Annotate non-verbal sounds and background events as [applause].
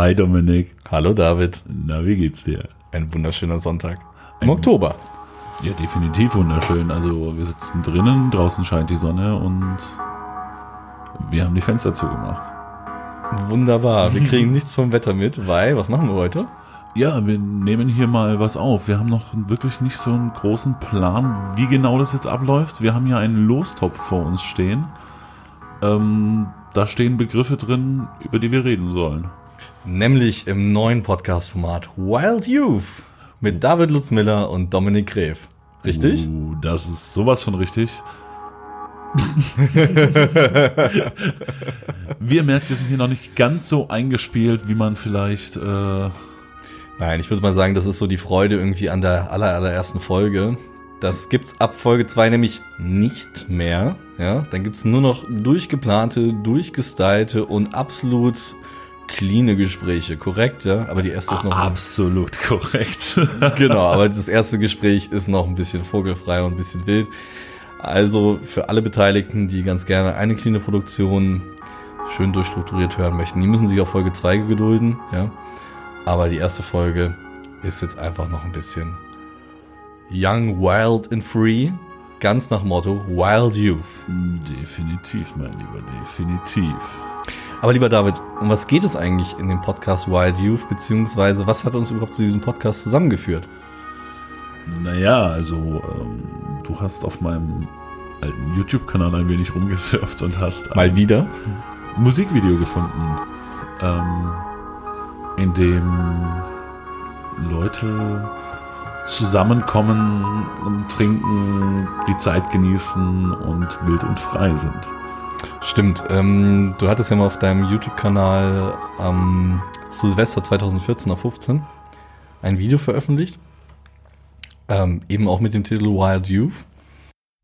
Hi Dominik. Hallo David. Na, wie geht's dir? Ein wunderschöner Sonntag. Im Oktober. Ja, definitiv wunderschön. Also wir sitzen drinnen, draußen scheint die Sonne und wir haben die Fenster zugemacht. Wunderbar. Wir kriegen [laughs] nichts vom Wetter mit, weil, was machen wir heute? Ja, wir nehmen hier mal was auf. Wir haben noch wirklich nicht so einen großen Plan, wie genau das jetzt abläuft. Wir haben ja einen Lostopf vor uns stehen. Ähm, da stehen Begriffe drin, über die wir reden sollen. Nämlich im neuen Podcast-Format Wild Youth mit David Lutzmiller und Dominik Gräf. Richtig? Uh, das ist sowas von richtig. [laughs] wir merken, wir sind hier noch nicht ganz so eingespielt, wie man vielleicht äh, Nein, ich würde mal sagen, das ist so die Freude irgendwie an der aller, allerersten Folge. Das gibt's ab Folge 2 nämlich nicht mehr. Ja, dann gibt's nur noch durchgeplante, durchgestylte und absolut cleane Gespräche, korrekt, ja? Aber die erste ist noch absolut korrekt. [laughs] genau, aber das erste Gespräch ist noch ein bisschen vogelfrei und ein bisschen wild. Also für alle Beteiligten, die ganz gerne eine cleane Produktion schön durchstrukturiert hören möchten, die müssen sich auf Folge 2 gedulden, ja? Aber die erste Folge ist jetzt einfach noch ein bisschen Young, Wild and Free. Ganz nach Motto Wild Youth. Definitiv, mein Lieber, definitiv. Aber lieber David, um was geht es eigentlich in dem Podcast Wild Youth, beziehungsweise was hat uns überhaupt zu diesem Podcast zusammengeführt? Naja, also ähm, du hast auf meinem alten YouTube-Kanal ein wenig rumgesurft und hast mal wieder Musikvideo gefunden. Ähm, in dem Leute zusammenkommen und trinken, die Zeit genießen und wild und frei sind. Stimmt. Ähm, du hattest ja mal auf deinem YouTube-Kanal am Silvester 2014 auf 15 ein Video veröffentlicht. Ähm, eben auch mit dem Titel Wild Youth.